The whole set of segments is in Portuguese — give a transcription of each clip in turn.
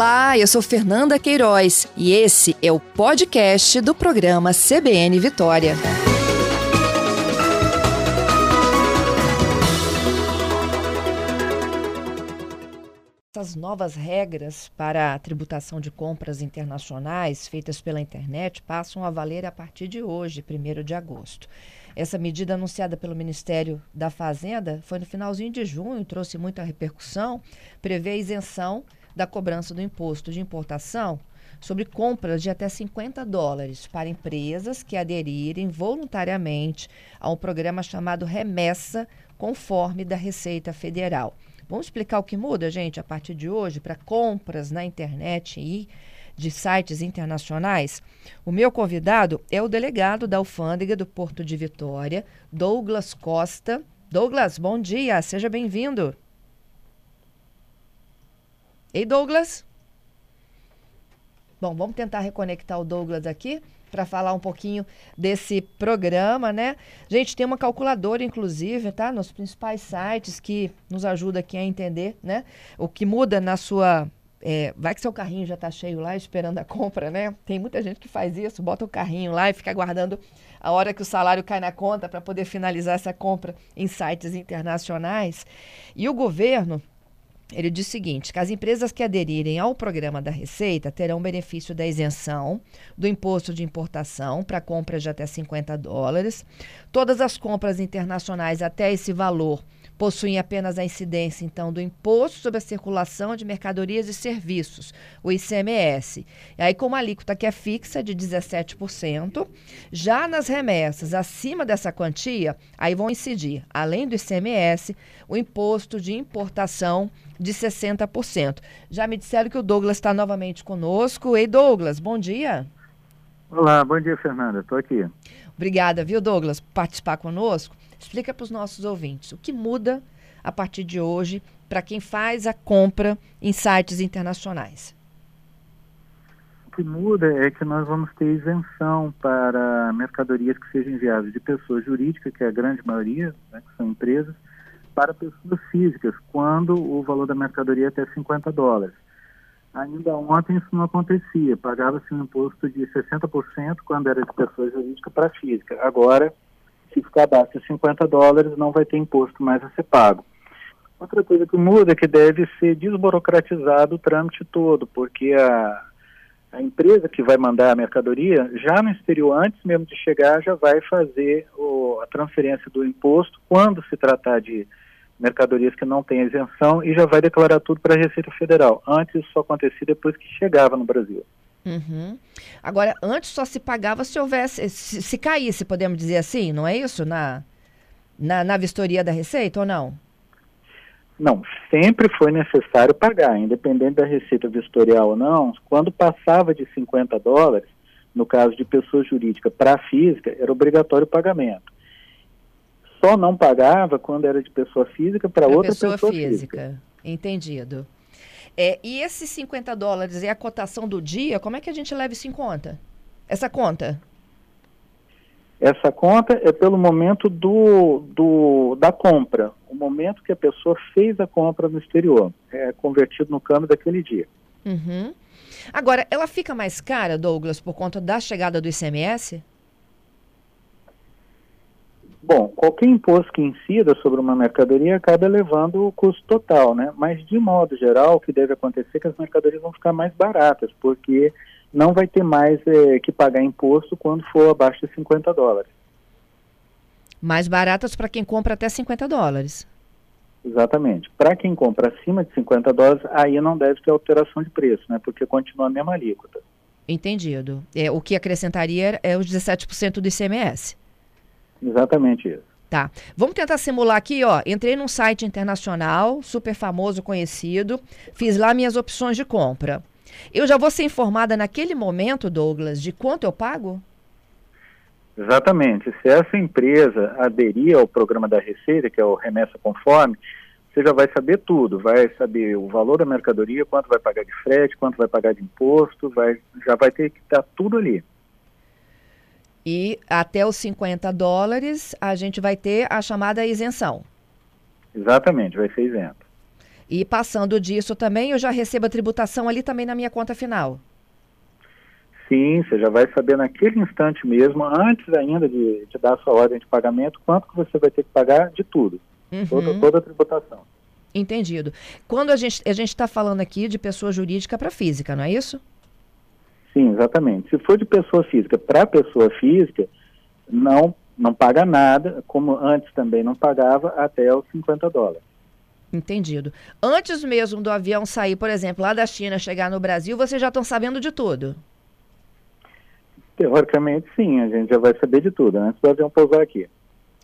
Olá, eu sou Fernanda Queiroz e esse é o podcast do programa CBN Vitória. Essas novas regras para a tributação de compras internacionais feitas pela internet passam a valer a partir de hoje, 1 de agosto. Essa medida anunciada pelo Ministério da Fazenda foi no finalzinho de junho, trouxe muita repercussão, prevê isenção da cobrança do imposto de importação sobre compras de até 50 dólares para empresas que aderirem voluntariamente a um programa chamado Remessa, conforme da Receita Federal. Vamos explicar o que muda, gente, a partir de hoje para compras na internet e de sites internacionais? O meu convidado é o delegado da Alfândega do Porto de Vitória, Douglas Costa. Douglas, bom dia, seja bem-vindo. Ei, Douglas? Bom, vamos tentar reconectar o Douglas aqui para falar um pouquinho desse programa, né? Gente, tem uma calculadora, inclusive, tá? Nos principais sites que nos ajuda aqui a entender, né? O que muda na sua. É, vai que seu carrinho já está cheio lá esperando a compra, né? Tem muita gente que faz isso, bota o carrinho lá e fica aguardando a hora que o salário cai na conta para poder finalizar essa compra em sites internacionais. E o governo ele diz o seguinte: que as empresas que aderirem ao programa da Receita terão benefício da isenção do imposto de importação para compras de até 50 dólares. Todas as compras internacionais até esse valor possuem apenas a incidência, então, do Imposto sobre a Circulação de Mercadorias e Serviços, o ICMS. E aí, com uma alíquota que é fixa de 17%, já nas remessas acima dessa quantia, aí vão incidir, além do ICMS, o imposto de importação de 60%. Já me disseram que o Douglas está novamente conosco. Ei, Douglas, bom dia. Olá, bom dia, Fernanda. Estou aqui. Obrigada, viu, Douglas, por participar conosco. Explica para os nossos ouvintes o que muda a partir de hoje para quem faz a compra em sites internacionais. O que muda é que nós vamos ter isenção para mercadorias que sejam enviadas de pessoa jurídica, que é a grande maioria, né, que são empresas, para pessoas físicas, quando o valor da mercadoria é até 50 dólares. Ainda ontem isso não acontecia, pagava-se um imposto de 60% quando era de pessoa jurídica para física. Agora, se ficar abaixo de 50 dólares, não vai ter imposto mais a ser pago. Outra coisa que muda é que deve ser desburocratizado o trâmite todo, porque a, a empresa que vai mandar a mercadoria, já no exterior, antes mesmo de chegar, já vai fazer o, a transferência do imposto quando se tratar de mercadorias que não têm isenção e já vai declarar tudo para a Receita Federal. Antes isso só acontecia depois que chegava no Brasil. Uhum. Agora, antes só se pagava se houvesse, se, se, caísse, podemos dizer assim, não é isso? Na, na, na vistoria da Receita ou não? Não, sempre foi necessário pagar, independente da receita vistorial ou não. Quando passava de 50 dólares, no caso de pessoa jurídica para física, era obrigatório o pagamento. Só não pagava quando era de pessoa física para outra pessoa, pessoa física. física. Entendido. É, e esses 50 dólares é a cotação do dia, como é que a gente leva isso em conta? Essa conta? Essa conta é pelo momento do, do, da compra, o momento que a pessoa fez a compra no exterior, é convertido no câmbio daquele dia. Uhum. Agora, ela fica mais cara, Douglas, por conta da chegada do ICMS? Bom, qualquer imposto que incida sobre uma mercadoria acaba elevando o custo total, né? Mas, de modo geral, o que deve acontecer é que as mercadorias vão ficar mais baratas, porque não vai ter mais é, que pagar imposto quando for abaixo de 50 dólares. Mais baratas para quem compra até 50 dólares. Exatamente. Para quem compra acima de 50 dólares, aí não deve ter alteração de preço, né? Porque continua a mesma alíquota. Entendido. É, o que acrescentaria é os 17% do ICMS. Exatamente isso. Tá. Vamos tentar simular aqui, ó. Entrei num site internacional, super famoso, conhecido, fiz lá minhas opções de compra. Eu já vou ser informada naquele momento, Douglas, de quanto eu pago? Exatamente. Se essa empresa aderir ao programa da Receita, que é o Remessa Conforme, você já vai saber tudo. Vai saber o valor da mercadoria, quanto vai pagar de frete, quanto vai pagar de imposto, vai, já vai ter que estar tudo ali. E até os 50 dólares a gente vai ter a chamada isenção. Exatamente, vai ser isento. E passando disso também, eu já recebo a tributação ali também na minha conta final. Sim, você já vai saber naquele instante mesmo, antes ainda de, de dar a sua ordem de pagamento, quanto que você vai ter que pagar de tudo. Uhum. Toda, toda a tributação. Entendido. Quando a gente a está falando aqui de pessoa jurídica para física, não é isso? Sim, exatamente. Se for de pessoa física para pessoa física, não, não paga nada, como antes também não pagava até os 50 dólares. Entendido. Antes mesmo do avião sair, por exemplo, lá da China, chegar no Brasil, vocês já estão sabendo de tudo? Teoricamente, sim, a gente já vai saber de tudo antes do avião pousar aqui.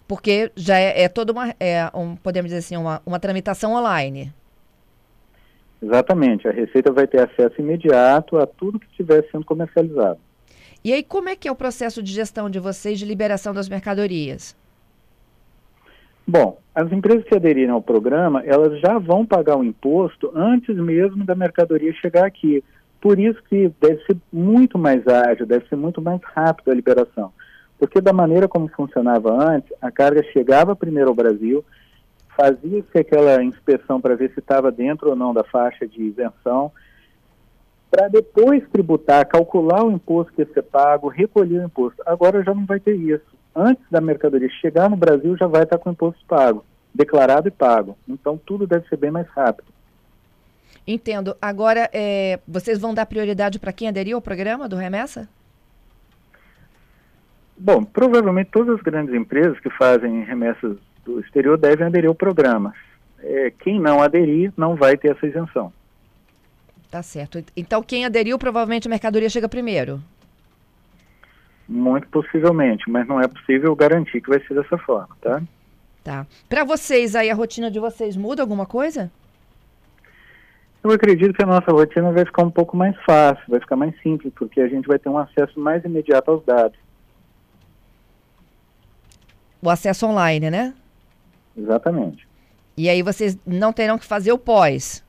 Porque já é, é toda uma, é, um, podemos dizer assim, uma, uma tramitação online. Exatamente, a Receita vai ter acesso imediato a tudo que estiver sendo comercializado. E aí, como é que é o processo de gestão de vocês de liberação das mercadorias? Bom, as empresas que aderiram ao programa, elas já vão pagar o imposto antes mesmo da mercadoria chegar aqui. Por isso que deve ser muito mais ágil, deve ser muito mais rápido a liberação. Porque da maneira como funcionava antes, a carga chegava primeiro ao Brasil, fazia-se aquela inspeção para ver se estava dentro ou não da faixa de isenção, para depois tributar, calcular o imposto que ia ser pago, recolher o imposto. Agora já não vai ter isso. Antes da mercadoria chegar no Brasil, já vai estar com o imposto pago, declarado e pago. Então tudo deve ser bem mais rápido. Entendo. Agora, é, vocês vão dar prioridade para quem aderiu ao programa do Remessa? Bom, provavelmente todas as grandes empresas que fazem remessas do exterior devem aderir ao programa. É, quem não aderir não vai ter essa isenção. Tá certo. Então, quem aderiu, provavelmente a mercadoria chega primeiro. Muito possivelmente, mas não é possível garantir que vai ser dessa forma, tá? Tá. Para vocês aí, a rotina de vocês muda alguma coisa? Eu acredito que a nossa rotina vai ficar um pouco mais fácil, vai ficar mais simples, porque a gente vai ter um acesso mais imediato aos dados. O acesso online, né? Exatamente. E aí vocês não terão que fazer o pós.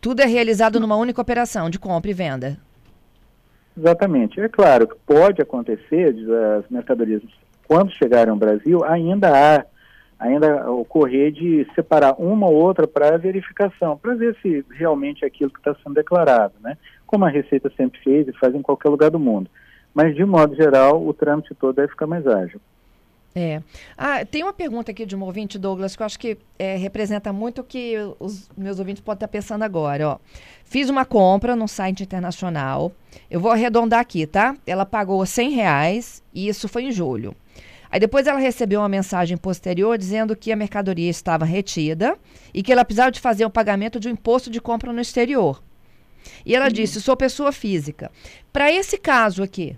Tudo é realizado numa única operação de compra e venda. Exatamente. É claro que pode acontecer as mercadorias, quando chegarem ao Brasil, ainda há ainda ocorrer de separar uma ou outra para verificação, para ver se realmente é aquilo que está sendo declarado, né? Como a Receita sempre fez e faz em qualquer lugar do mundo. Mas, de modo geral, o trâmite todo deve ficar mais ágil. É. Ah, tem uma pergunta aqui de um ouvinte, Douglas, que eu acho que é, representa muito o que os meus ouvintes podem estar pensando agora. Ó. Fiz uma compra num site internacional. Eu vou arredondar aqui, tá? Ela pagou 100 reais e isso foi em julho. Aí depois ela recebeu uma mensagem posterior dizendo que a mercadoria estava retida e que ela precisava de fazer o um pagamento de um imposto de compra no exterior. E ela disse: sou pessoa física. Para esse caso aqui.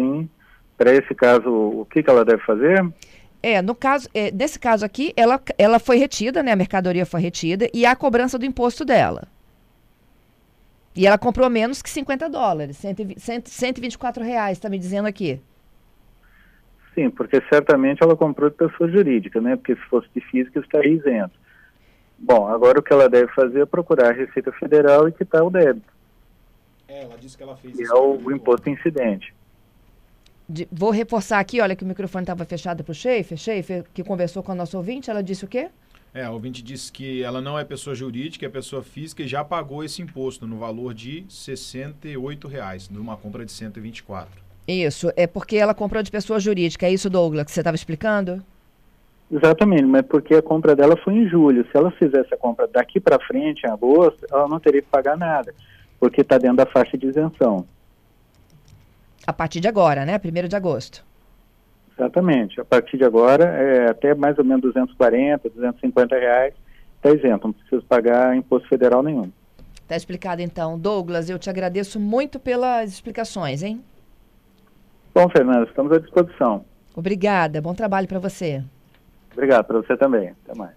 Sim. Para esse caso, o que, que ela deve fazer? É, no caso, é, nesse caso aqui, ela, ela foi retida, né? A mercadoria foi retida e há a cobrança do imposto dela. E ela comprou menos que 50 dólares, 124 reais, está me dizendo aqui. Sim, porque certamente ela comprou de pessoa jurídica, né? Porque se fosse de física estaria isento. Bom, agora o que ela deve fazer é procurar a Receita Federal e quitar o débito. É, ela disse que ela fez que isso. é o, o imposto incidente. De, vou reforçar aqui, olha que o microfone estava fechado para o Schaefer. Schaefer, que conversou com a nossa ouvinte, ela disse o quê? É, a ouvinte disse que ela não é pessoa jurídica, é pessoa física e já pagou esse imposto no valor de 68 reais, numa compra de 124. Isso, é porque ela comprou de pessoa jurídica, é isso, Douglas, que você estava explicando? Exatamente, mas porque a compra dela foi em julho. Se ela fizesse a compra daqui para frente, em agosto, ela não teria que pagar nada, porque está dentro da faixa de isenção. A partir de agora, né? 1 de agosto. Exatamente. A partir de agora, é até mais ou menos 240, 250 reais está isento, não precisa pagar imposto federal nenhum. Está explicado então. Douglas, eu te agradeço muito pelas explicações, hein? Bom, Fernando, estamos à disposição. Obrigada, bom trabalho para você. Obrigado, para você também. Até mais.